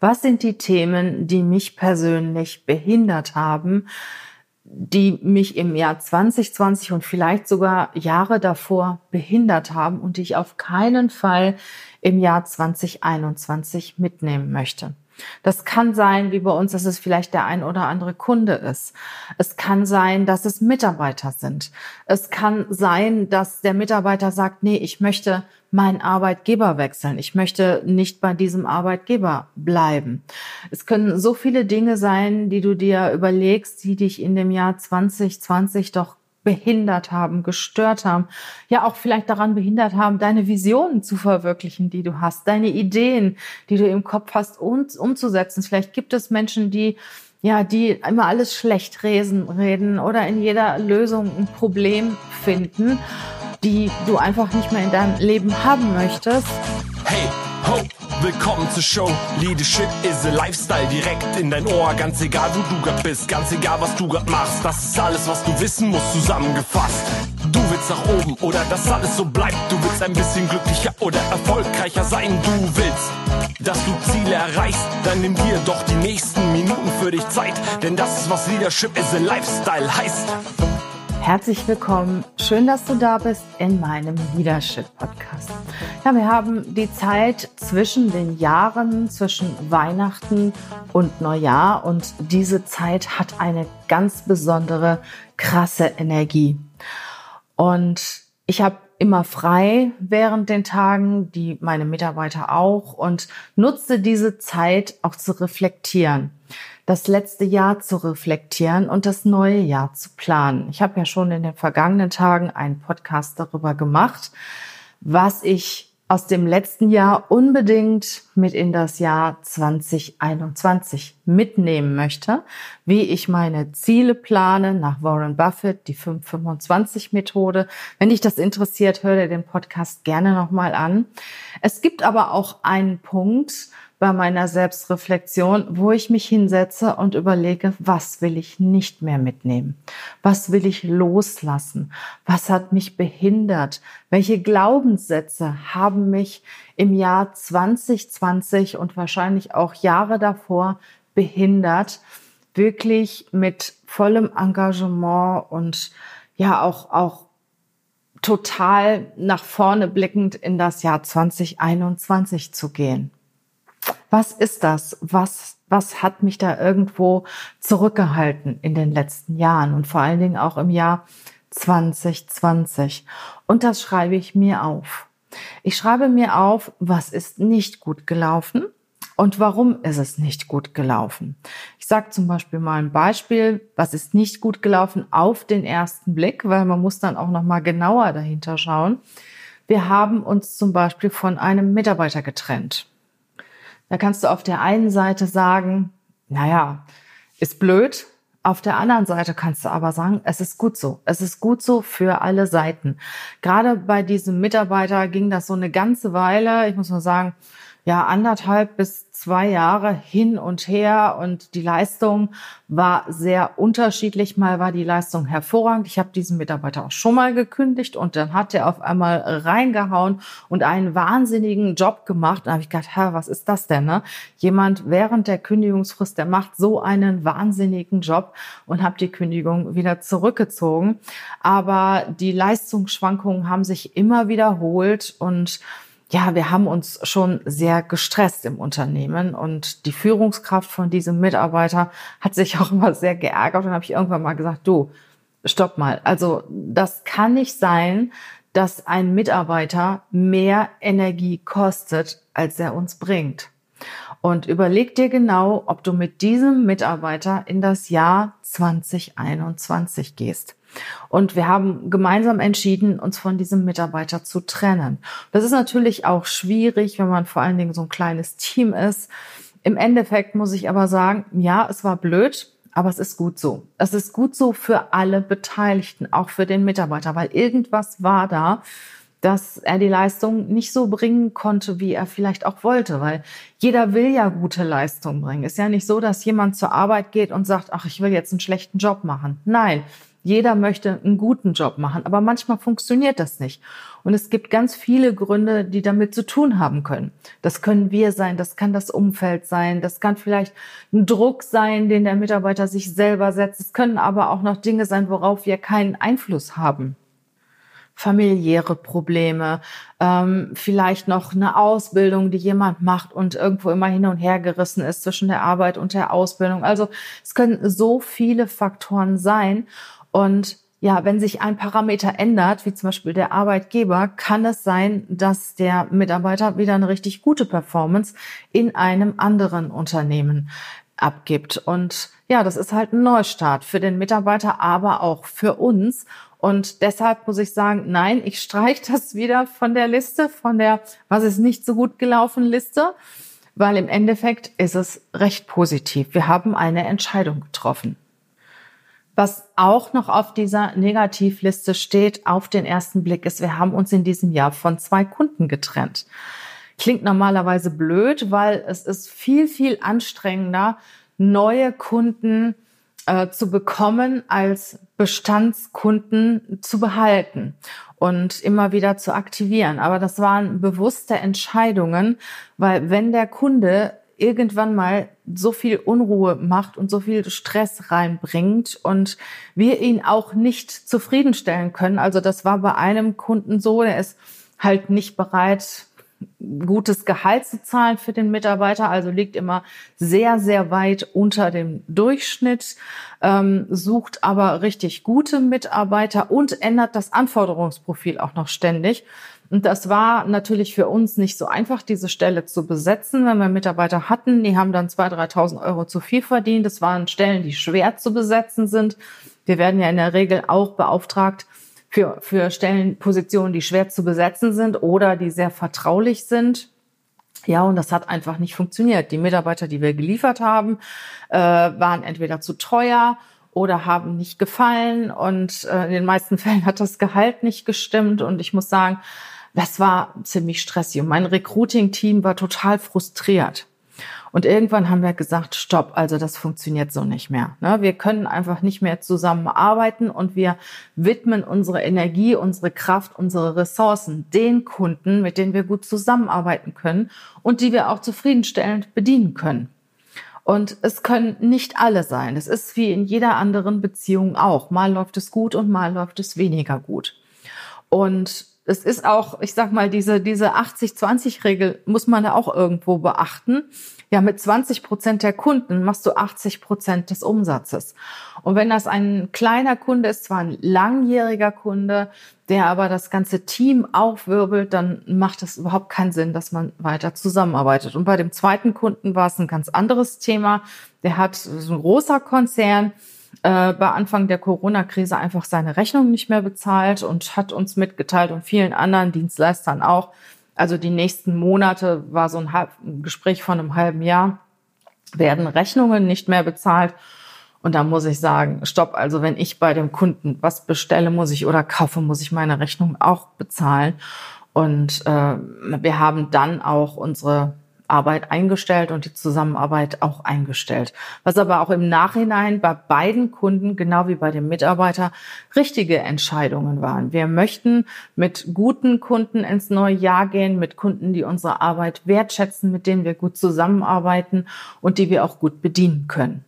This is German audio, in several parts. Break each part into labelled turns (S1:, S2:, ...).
S1: Was sind die Themen, die mich persönlich behindert haben, die mich im Jahr 2020 und vielleicht sogar Jahre davor behindert haben und die ich auf keinen Fall im Jahr 2021 mitnehmen möchte. Das kann sein, wie bei uns, dass es vielleicht der ein oder andere Kunde ist. Es kann sein, dass es Mitarbeiter sind. Es kann sein, dass der Mitarbeiter sagt, nee, ich möchte meinen Arbeitgeber wechseln. Ich möchte nicht bei diesem Arbeitgeber bleiben. Es können so viele Dinge sein, die du dir überlegst, die dich in dem Jahr 2020 doch behindert haben, gestört haben, ja auch vielleicht daran behindert haben, deine Visionen zu verwirklichen, die du hast, deine Ideen, die du im Kopf hast, um, umzusetzen. Vielleicht gibt es Menschen, die ja, die immer alles schlecht reden oder in jeder Lösung ein Problem finden, die du einfach nicht mehr in deinem Leben haben möchtest.
S2: Hey! Willkommen zur Show. Leadership is a Lifestyle direkt in dein Ohr. Ganz egal, wo du grad bist, ganz egal, was du grad machst. Das ist alles, was du wissen musst, zusammengefasst. Du willst nach oben oder dass alles so bleibt. Du willst ein bisschen glücklicher oder erfolgreicher sein. Du willst, dass du Ziele erreichst. Dann nimm dir doch die nächsten Minuten für dich Zeit. Denn das ist, was Leadership is a Lifestyle heißt.
S1: Herzlich willkommen. Schön, dass du da bist in meinem Leadership Podcast. Ja, wir haben die Zeit zwischen den Jahren, zwischen Weihnachten und Neujahr und diese Zeit hat eine ganz besondere, krasse Energie. Und ich habe immer frei während den Tagen, die meine Mitarbeiter auch und nutze diese Zeit auch zu reflektieren das letzte Jahr zu reflektieren und das neue Jahr zu planen. Ich habe ja schon in den vergangenen Tagen einen Podcast darüber gemacht, was ich aus dem letzten Jahr unbedingt mit in das Jahr 2021 mitnehmen möchte, wie ich meine Ziele plane nach Warren Buffett, die 525 Methode. Wenn dich das interessiert, hör dir den Podcast gerne nochmal an. Es gibt aber auch einen Punkt, bei meiner Selbstreflexion, wo ich mich hinsetze und überlege, was will ich nicht mehr mitnehmen? Was will ich loslassen? Was hat mich behindert? Welche Glaubenssätze haben mich im Jahr 2020 und wahrscheinlich auch Jahre davor behindert, wirklich mit vollem Engagement und ja auch, auch total nach vorne blickend in das Jahr 2021 zu gehen? Was ist das? Was, was hat mich da irgendwo zurückgehalten in den letzten Jahren und vor allen Dingen auch im Jahr 2020? Und das schreibe ich mir auf. Ich schreibe mir auf, was ist nicht gut gelaufen und warum ist es nicht gut gelaufen. Ich sage zum Beispiel mal ein Beispiel, was ist nicht gut gelaufen auf den ersten Blick, weil man muss dann auch noch mal genauer dahinter schauen. Wir haben uns zum Beispiel von einem Mitarbeiter getrennt. Da kannst du auf der einen Seite sagen, naja, ist blöd. Auf der anderen Seite kannst du aber sagen, es ist gut so. Es ist gut so für alle Seiten. Gerade bei diesem Mitarbeiter ging das so eine ganze Weile. Ich muss mal sagen, ja, anderthalb bis zwei Jahre hin und her und die Leistung war sehr unterschiedlich. Mal war die Leistung hervorragend. Ich habe diesen Mitarbeiter auch schon mal gekündigt und dann hat er auf einmal reingehauen und einen wahnsinnigen Job gemacht. Da habe ich gedacht, Herr, was ist das denn? Ne? Jemand während der Kündigungsfrist, der macht so einen wahnsinnigen Job und habe die Kündigung wieder zurückgezogen. Aber die Leistungsschwankungen haben sich immer wiederholt und ja, wir haben uns schon sehr gestresst im Unternehmen und die Führungskraft von diesem Mitarbeiter hat sich auch immer sehr geärgert und habe ich irgendwann mal gesagt, du, stopp mal. Also das kann nicht sein, dass ein Mitarbeiter mehr Energie kostet, als er uns bringt. Und überleg dir genau, ob du mit diesem Mitarbeiter in das Jahr 2021 gehst. Und wir haben gemeinsam entschieden, uns von diesem Mitarbeiter zu trennen. Das ist natürlich auch schwierig, wenn man vor allen Dingen so ein kleines Team ist. Im Endeffekt muss ich aber sagen, ja, es war blöd, aber es ist gut so. Es ist gut so für alle Beteiligten, auch für den Mitarbeiter, weil irgendwas war da, dass er die Leistung nicht so bringen konnte, wie er vielleicht auch wollte, weil jeder will ja gute Leistung bringen. Ist ja nicht so, dass jemand zur Arbeit geht und sagt, ach, ich will jetzt einen schlechten Job machen. Nein, Jeder möchte einen guten Job machen, aber manchmal funktioniert das nicht. Und es gibt ganz viele Gründe, die damit zu tun haben können. Das können wir sein, das kann das Umfeld sein, das kann vielleicht ein Druck sein, den der Mitarbeiter sich selber setzt. Es können aber auch noch Dinge sein, worauf wir keinen Einfluss haben familiäre Probleme, ähm, vielleicht noch eine Ausbildung, die jemand macht und irgendwo immer hin und her gerissen ist zwischen der Arbeit und der Ausbildung. Also es können so viele Faktoren sein. Und ja, wenn sich ein Parameter ändert, wie zum Beispiel der Arbeitgeber, kann es sein, dass der Mitarbeiter wieder eine richtig gute Performance in einem anderen Unternehmen abgibt. Und ja, das ist halt ein Neustart für den Mitarbeiter, aber auch für uns. Und deshalb muss ich sagen, nein, ich streiche das wieder von der Liste, von der, was ist nicht so gut gelaufen Liste, weil im Endeffekt ist es recht positiv. Wir haben eine Entscheidung getroffen. Was auch noch auf dieser Negativliste steht, auf den ersten Blick, ist, wir haben uns in diesem Jahr von zwei Kunden getrennt. Klingt normalerweise blöd, weil es ist viel, viel anstrengender, neue Kunden äh, zu bekommen, als Bestandskunden zu behalten und immer wieder zu aktivieren. Aber das waren bewusste Entscheidungen, weil wenn der Kunde irgendwann mal so viel Unruhe macht und so viel Stress reinbringt und wir ihn auch nicht zufriedenstellen können. Also das war bei einem Kunden so, der ist halt nicht bereit, gutes Gehalt zu zahlen für den Mitarbeiter, also liegt immer sehr, sehr weit unter dem Durchschnitt, ähm, sucht aber richtig gute Mitarbeiter und ändert das Anforderungsprofil auch noch ständig. Und das war natürlich für uns nicht so einfach, diese Stelle zu besetzen, wenn wir Mitarbeiter hatten. Die haben dann 2.000, 3.000 Euro zu viel verdient. Das waren Stellen, die schwer zu besetzen sind. Wir werden ja in der Regel auch beauftragt, für, für Stellenpositionen, die schwer zu besetzen sind oder die sehr vertraulich sind. Ja, und das hat einfach nicht funktioniert. Die Mitarbeiter, die wir geliefert haben, äh, waren entweder zu teuer oder haben nicht gefallen. Und äh, in den meisten Fällen hat das Gehalt nicht gestimmt. Und ich muss sagen, das war ziemlich stressig. Und mein Recruiting-Team war total frustriert. Und irgendwann haben wir gesagt, stopp, also das funktioniert so nicht mehr. Ne? Wir können einfach nicht mehr zusammenarbeiten und wir widmen unsere Energie, unsere Kraft, unsere Ressourcen den Kunden, mit denen wir gut zusammenarbeiten können und die wir auch zufriedenstellend bedienen können. Und es können nicht alle sein. Es ist wie in jeder anderen Beziehung auch. Mal läuft es gut und mal läuft es weniger gut. Und es ist auch, ich sag mal, diese, diese 80-20-Regel muss man da auch irgendwo beachten. Ja, mit 20 Prozent der Kunden machst du 80 Prozent des Umsatzes. Und wenn das ein kleiner Kunde ist, zwar ein langjähriger Kunde, der aber das ganze Team aufwirbelt, dann macht es überhaupt keinen Sinn, dass man weiter zusammenarbeitet. Und bei dem zweiten Kunden war es ein ganz anderes Thema. Der hat so ein großer Konzern, äh, bei Anfang der Corona-Krise einfach seine Rechnung nicht mehr bezahlt und hat uns mitgeteilt und vielen anderen Dienstleistern auch, also die nächsten Monate war so ein, halb, ein Gespräch von einem halben Jahr, werden Rechnungen nicht mehr bezahlt. Und da muss ich sagen, stopp, also wenn ich bei dem Kunden was bestelle, muss ich oder kaufe, muss ich meine Rechnung auch bezahlen. Und äh, wir haben dann auch unsere Arbeit eingestellt und die Zusammenarbeit auch eingestellt. Was aber auch im Nachhinein bei beiden Kunden, genau wie bei dem Mitarbeiter, richtige Entscheidungen waren. Wir möchten mit guten Kunden ins neue Jahr gehen, mit Kunden, die unsere Arbeit wertschätzen, mit denen wir gut zusammenarbeiten und die wir auch gut bedienen können.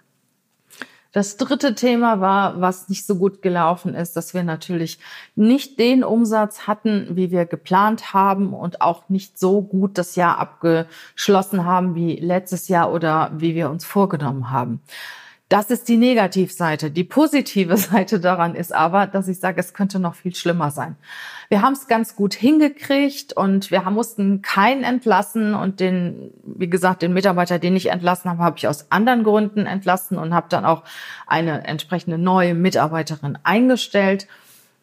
S1: Das dritte Thema war, was nicht so gut gelaufen ist, dass wir natürlich nicht den Umsatz hatten, wie wir geplant haben und auch nicht so gut das Jahr abgeschlossen haben wie letztes Jahr oder wie wir uns vorgenommen haben. Das ist die Negativseite. Die positive Seite daran ist aber, dass ich sage, es könnte noch viel schlimmer sein. Wir haben es ganz gut hingekriegt und wir mussten keinen entlassen und den, wie gesagt, den Mitarbeiter, den ich entlassen habe, habe ich aus anderen Gründen entlassen und habe dann auch eine entsprechende neue Mitarbeiterin eingestellt.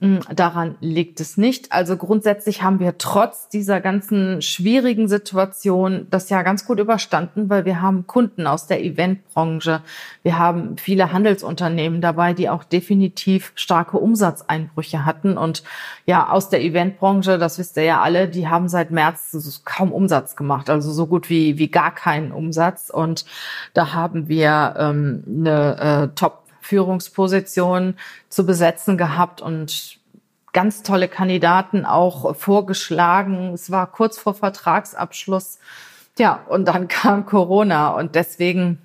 S1: Hm, daran liegt es nicht. Also grundsätzlich haben wir trotz dieser ganzen schwierigen Situation das Jahr ganz gut überstanden, weil wir haben Kunden aus der Eventbranche. Wir haben viele Handelsunternehmen dabei, die auch definitiv starke Umsatzeinbrüche hatten. Und ja, aus der Eventbranche, das wisst ihr ja alle, die haben seit März kaum Umsatz gemacht. Also so gut wie, wie gar keinen Umsatz. Und da haben wir ähm, eine äh, Top Führungspositionen zu besetzen gehabt und ganz tolle Kandidaten auch vorgeschlagen. Es war kurz vor Vertragsabschluss. Ja, und dann kam Corona und deswegen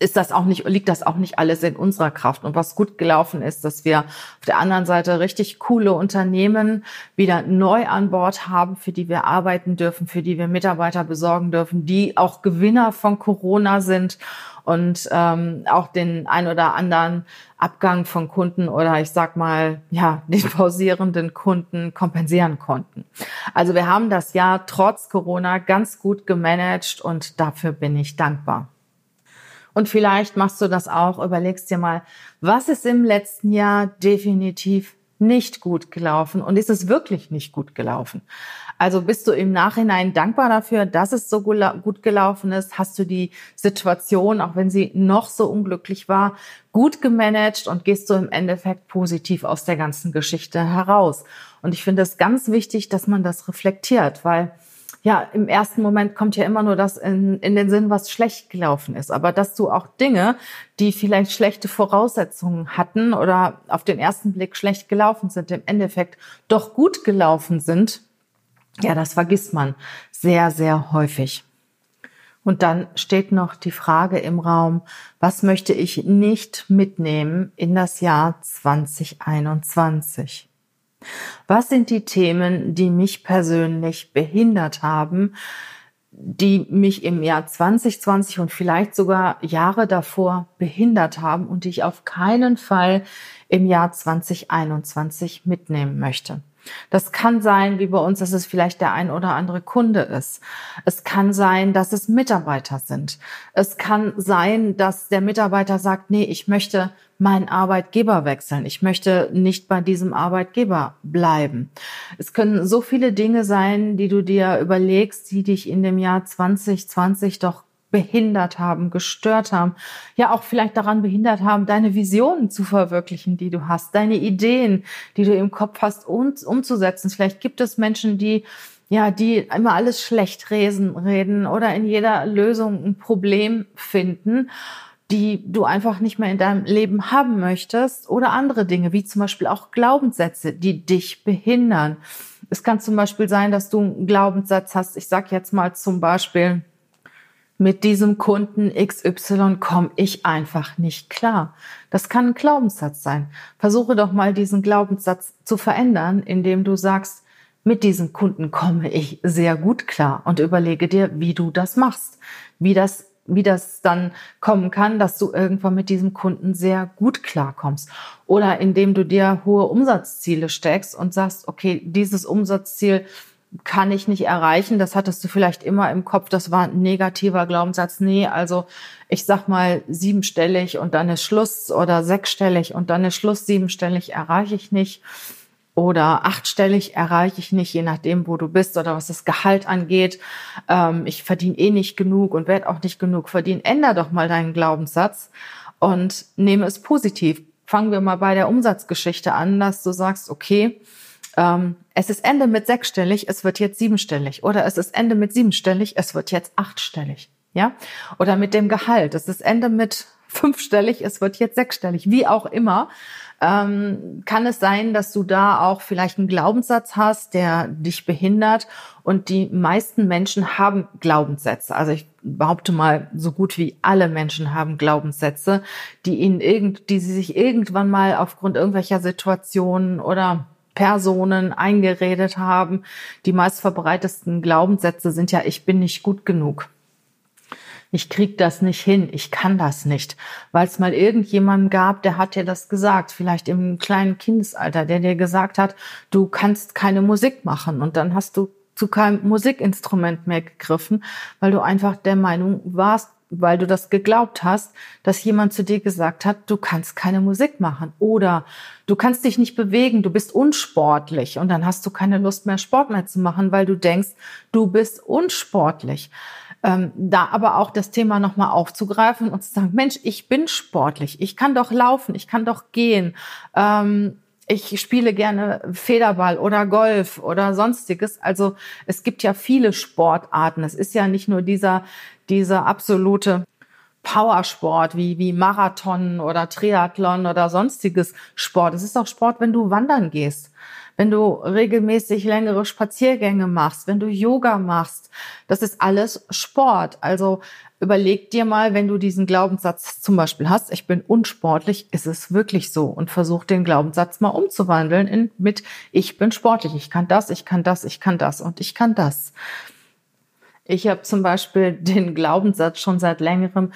S1: ist das auch nicht, liegt das auch nicht alles in unserer Kraft. Und was gut gelaufen ist, dass wir auf der anderen Seite richtig coole Unternehmen wieder neu an Bord haben, für die wir arbeiten dürfen, für die wir Mitarbeiter besorgen dürfen, die auch Gewinner von Corona sind und ähm, auch den ein oder anderen Abgang von Kunden oder ich sag mal, ja, den pausierenden Kunden kompensieren konnten. Also wir haben das Jahr trotz Corona ganz gut gemanagt und dafür bin ich dankbar. Und vielleicht machst du das auch, überlegst dir mal, was ist im letzten Jahr definitiv nicht gut gelaufen und ist es wirklich nicht gut gelaufen? Also bist du im Nachhinein dankbar dafür, dass es so gut gelaufen ist? Hast du die Situation, auch wenn sie noch so unglücklich war, gut gemanagt und gehst du im Endeffekt positiv aus der ganzen Geschichte heraus? Und ich finde es ganz wichtig, dass man das reflektiert, weil ja, im ersten Moment kommt ja immer nur das in, in den Sinn, was schlecht gelaufen ist. Aber dass du auch Dinge, die vielleicht schlechte Voraussetzungen hatten oder auf den ersten Blick schlecht gelaufen sind, im Endeffekt doch gut gelaufen sind, ja, das vergisst man sehr, sehr häufig. Und dann steht noch die Frage im Raum, was möchte ich nicht mitnehmen in das Jahr 2021? Was sind die Themen, die mich persönlich behindert haben, die mich im Jahr 2020 und vielleicht sogar Jahre davor behindert haben und die ich auf keinen Fall im Jahr 2021 mitnehmen möchte? Das kann sein, wie bei uns, dass es vielleicht der ein oder andere Kunde ist. Es kann sein, dass es Mitarbeiter sind. Es kann sein, dass der Mitarbeiter sagt, nee, ich möchte meinen Arbeitgeber wechseln. Ich möchte nicht bei diesem Arbeitgeber bleiben. Es können so viele Dinge sein, die du dir überlegst, die dich in dem Jahr 2020 doch behindert haben, gestört haben, ja auch vielleicht daran behindert haben, deine Visionen zu verwirklichen, die du hast, deine Ideen, die du im Kopf hast, um, umzusetzen. Vielleicht gibt es Menschen, die ja, die immer alles schlecht reden oder in jeder Lösung ein Problem finden, die du einfach nicht mehr in deinem Leben haben möchtest oder andere Dinge, wie zum Beispiel auch Glaubenssätze, die dich behindern. Es kann zum Beispiel sein, dass du einen Glaubenssatz hast. Ich sag jetzt mal zum Beispiel, mit diesem Kunden XY komme ich einfach nicht klar. Das kann ein Glaubenssatz sein. Versuche doch mal diesen Glaubenssatz zu verändern, indem du sagst, mit diesem Kunden komme ich sehr gut klar und überlege dir, wie du das machst, wie das wie das dann kommen kann, dass du irgendwann mit diesem Kunden sehr gut klarkommst. Oder indem du dir hohe Umsatzziele steckst und sagst, okay, dieses Umsatzziel kann ich nicht erreichen. Das hattest du vielleicht immer im Kopf. Das war ein negativer Glaubenssatz. Nee, also ich sag mal siebenstellig und dann ist Schluss oder sechsstellig und dann ist Schluss. Siebenstellig erreiche ich nicht oder achtstellig erreiche ich nicht, je nachdem, wo du bist oder was das Gehalt angeht. Ähm, ich verdiene eh nicht genug und werde auch nicht genug verdienen. Änder doch mal deinen Glaubenssatz und nehme es positiv. Fangen wir mal bei der Umsatzgeschichte an, dass du sagst, okay, ähm, es ist Ende mit sechsstellig, es wird jetzt siebenstellig. Oder es ist Ende mit siebenstellig, es wird jetzt achtstellig. Ja? Oder mit dem Gehalt. Es ist Ende mit fünfstellig, es wird jetzt sechsstellig. Wie auch immer. Ähm, kann es sein, dass du da auch vielleicht einen Glaubenssatz hast, der dich behindert. Und die meisten Menschen haben Glaubenssätze. Also ich behaupte mal, so gut wie alle Menschen haben Glaubenssätze, die ihnen irgend, die sie sich irgendwann mal aufgrund irgendwelcher Situationen oder Personen eingeredet haben. Die meistverbreitesten Glaubenssätze sind ja, ich bin nicht gut genug. Ich krieg das nicht hin, ich kann das nicht, weil es mal irgendjemanden gab, der hat dir das gesagt, vielleicht im kleinen Kindesalter, der dir gesagt hat, du kannst keine Musik machen und dann hast du zu keinem Musikinstrument mehr gegriffen, weil du einfach der Meinung warst, weil du das geglaubt hast, dass jemand zu dir gesagt hat, du kannst keine Musik machen oder du kannst dich nicht bewegen, du bist unsportlich und dann hast du keine Lust mehr Sport mehr zu machen, weil du denkst, du bist unsportlich. Ähm, da aber auch das Thema nochmal aufzugreifen und zu sagen, Mensch, ich bin sportlich, ich kann doch laufen, ich kann doch gehen. Ähm, ich spiele gerne Federball oder Golf oder sonstiges. Also es gibt ja viele Sportarten. Es ist ja nicht nur dieser, dieser absolute Powersport wie, wie Marathon oder Triathlon oder sonstiges Sport. Es ist auch Sport, wenn du wandern gehst wenn du regelmäßig längere Spaziergänge machst, wenn du Yoga machst. Das ist alles Sport. Also überleg dir mal, wenn du diesen Glaubenssatz zum Beispiel hast, ich bin unsportlich, ist es wirklich so? Und versuch den Glaubenssatz mal umzuwandeln in, mit, ich bin sportlich, ich kann das, ich kann das, ich kann das und ich kann das. Ich habe zum Beispiel den Glaubenssatz schon seit längerem,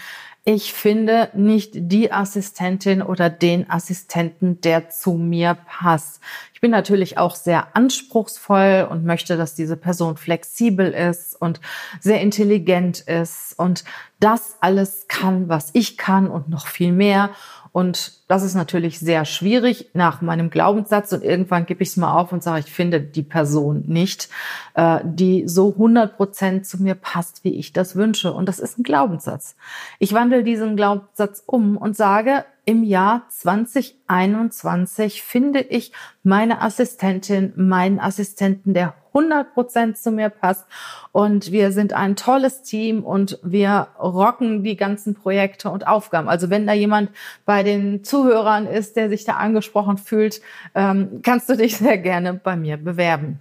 S1: ich finde nicht die Assistentin oder den Assistenten, der zu mir passt. Ich bin natürlich auch sehr anspruchsvoll und möchte, dass diese Person flexibel ist und sehr intelligent ist und das alles kann, was ich kann und noch viel mehr. Und das ist natürlich sehr schwierig nach meinem Glaubenssatz. Und irgendwann gebe ich es mal auf und sage, ich finde die Person nicht, äh, die so 100 Prozent zu mir passt, wie ich das wünsche. Und das ist ein Glaubenssatz. Ich wandle diesen Glaubenssatz um und sage, im Jahr 2021 finde ich meine Assistentin, meinen Assistenten, der 100 Prozent zu mir passt. Und wir sind ein tolles Team und wir rocken die ganzen Projekte und Aufgaben. Also wenn da jemand bei den Zuhörern ist, der sich da angesprochen fühlt, ähm, kannst du dich sehr gerne bei mir bewerben.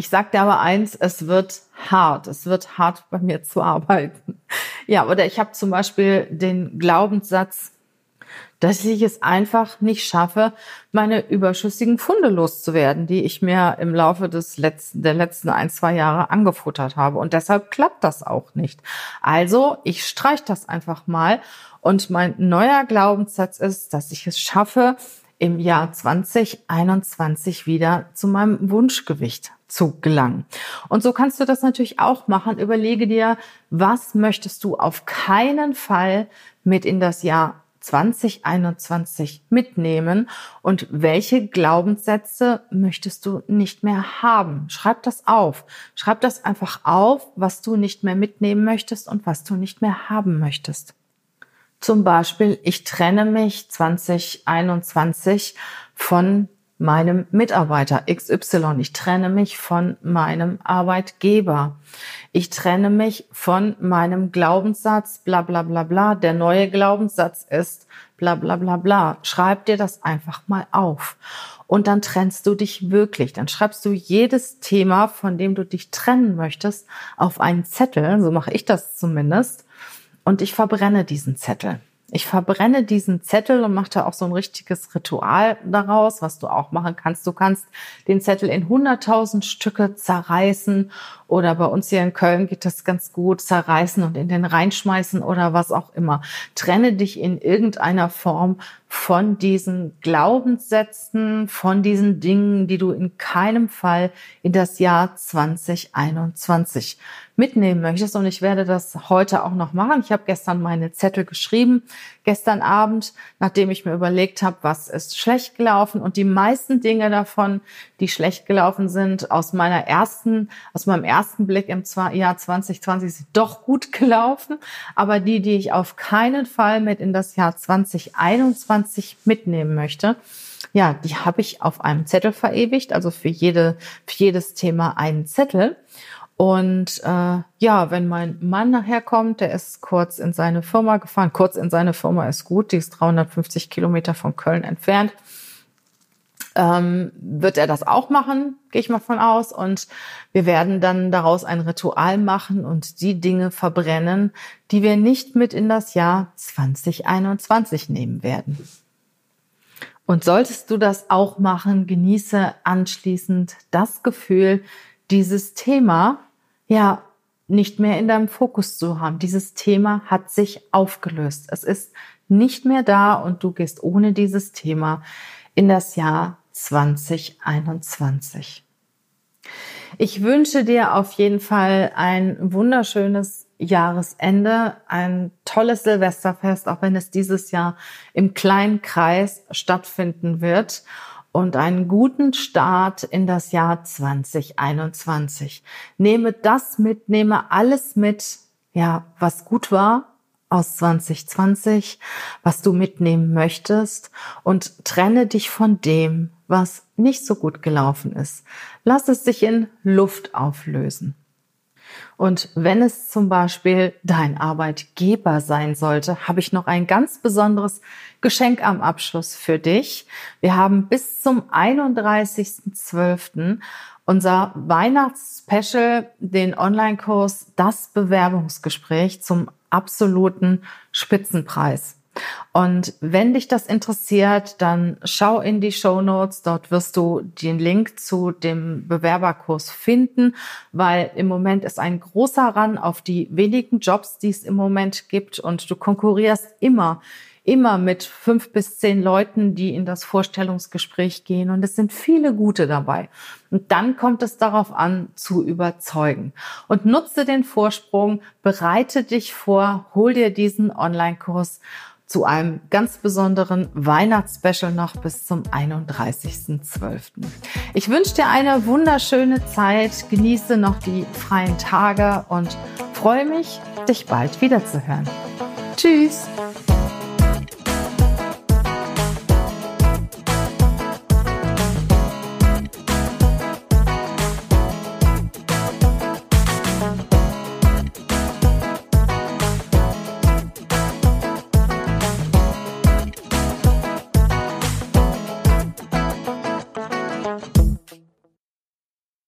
S1: Ich sag dir aber eins, es wird hart. Es wird hart bei mir zu arbeiten. Ja, oder ich habe zum Beispiel den Glaubenssatz, dass ich es einfach nicht schaffe, meine überschüssigen Funde loszuwerden, die ich mir im Laufe des letzten, der letzten ein, zwei Jahre angefuttert habe. Und deshalb klappt das auch nicht. Also, ich streich das einfach mal. Und mein neuer Glaubenssatz ist, dass ich es schaffe, im Jahr 2021 wieder zu meinem Wunschgewicht zu gelangen. Und so kannst du das natürlich auch machen. Überlege dir, was möchtest du auf keinen Fall mit in das Jahr 2021 mitnehmen und welche Glaubenssätze möchtest du nicht mehr haben? Schreib das auf. Schreib das einfach auf, was du nicht mehr mitnehmen möchtest und was du nicht mehr haben möchtest. Zum Beispiel, ich trenne mich 2021 von meinem Mitarbeiter XY. Ich trenne mich von meinem Arbeitgeber. Ich trenne mich von meinem Glaubenssatz, bla bla bla bla. Der neue Glaubenssatz ist bla bla bla bla. Schreib dir das einfach mal auf. Und dann trennst du dich wirklich. Dann schreibst du jedes Thema, von dem du dich trennen möchtest, auf einen Zettel. So mache ich das zumindest. Und ich verbrenne diesen Zettel. Ich verbrenne diesen Zettel und mache da auch so ein richtiges Ritual daraus, was du auch machen kannst. Du kannst den Zettel in 100.000 Stücke zerreißen oder bei uns hier in Köln geht das ganz gut, zerreißen und in den reinschmeißen oder was auch immer. Trenne dich in irgendeiner Form von diesen Glaubenssätzen, von diesen Dingen, die du in keinem Fall in das Jahr 2021 mitnehmen möchtest. Und ich werde das heute auch noch machen. Ich habe gestern meine Zettel geschrieben, gestern Abend, nachdem ich mir überlegt habe, was ist schlecht gelaufen. Und die meisten Dinge davon, die schlecht gelaufen sind, aus meiner ersten, aus meinem ersten Blick im Jahr 2020 sind doch gut gelaufen. Aber die, die ich auf keinen Fall mit in das Jahr 2021 mitnehmen möchte, ja, die habe ich auf einem Zettel verewigt, also für jede, für jedes Thema einen Zettel. Und äh, ja, wenn mein Mann nachher kommt, der ist kurz in seine Firma gefahren. Kurz in seine Firma ist gut, die ist 350 Kilometer von Köln entfernt. Ähm, wird er das auch machen, gehe ich mal von aus. Und wir werden dann daraus ein Ritual machen und die Dinge verbrennen, die wir nicht mit in das Jahr 2021 nehmen werden. Und solltest du das auch machen, genieße anschließend das Gefühl, dieses Thema ja nicht mehr in deinem Fokus zu haben. Dieses Thema hat sich aufgelöst. Es ist nicht mehr da und du gehst ohne dieses Thema in das Jahr 2021. Ich wünsche dir auf jeden Fall ein wunderschönes Jahresende, ein tolles Silvesterfest, auch wenn es dieses Jahr im kleinen Kreis stattfinden wird und einen guten Start in das Jahr 2021. Nehme das mit, nehme alles mit, ja, was gut war aus 2020, was du mitnehmen möchtest und trenne dich von dem, was nicht so gut gelaufen ist. Lass es sich in Luft auflösen. Und wenn es zum Beispiel dein Arbeitgeber sein sollte, habe ich noch ein ganz besonderes Geschenk am Abschluss für dich. Wir haben bis zum 31.12. unser Weihnachtsspecial, den Online-Kurs Das Bewerbungsgespräch zum absoluten Spitzenpreis. Und wenn dich das interessiert, dann schau in die Show Notes. Dort wirst du den Link zu dem Bewerberkurs finden, weil im Moment ist ein großer Run auf die wenigen Jobs, die es im Moment gibt. Und du konkurrierst immer immer mit fünf bis zehn Leuten, die in das Vorstellungsgespräch gehen. Und es sind viele gute dabei. Und dann kommt es darauf an, zu überzeugen. Und nutze den Vorsprung, bereite dich vor, hol dir diesen Online-Kurs zu einem ganz besonderen Weihnachtsspecial noch bis zum 31.12. Ich wünsche dir eine wunderschöne Zeit, genieße noch die freien Tage und freue mich, dich bald wiederzuhören. Tschüss!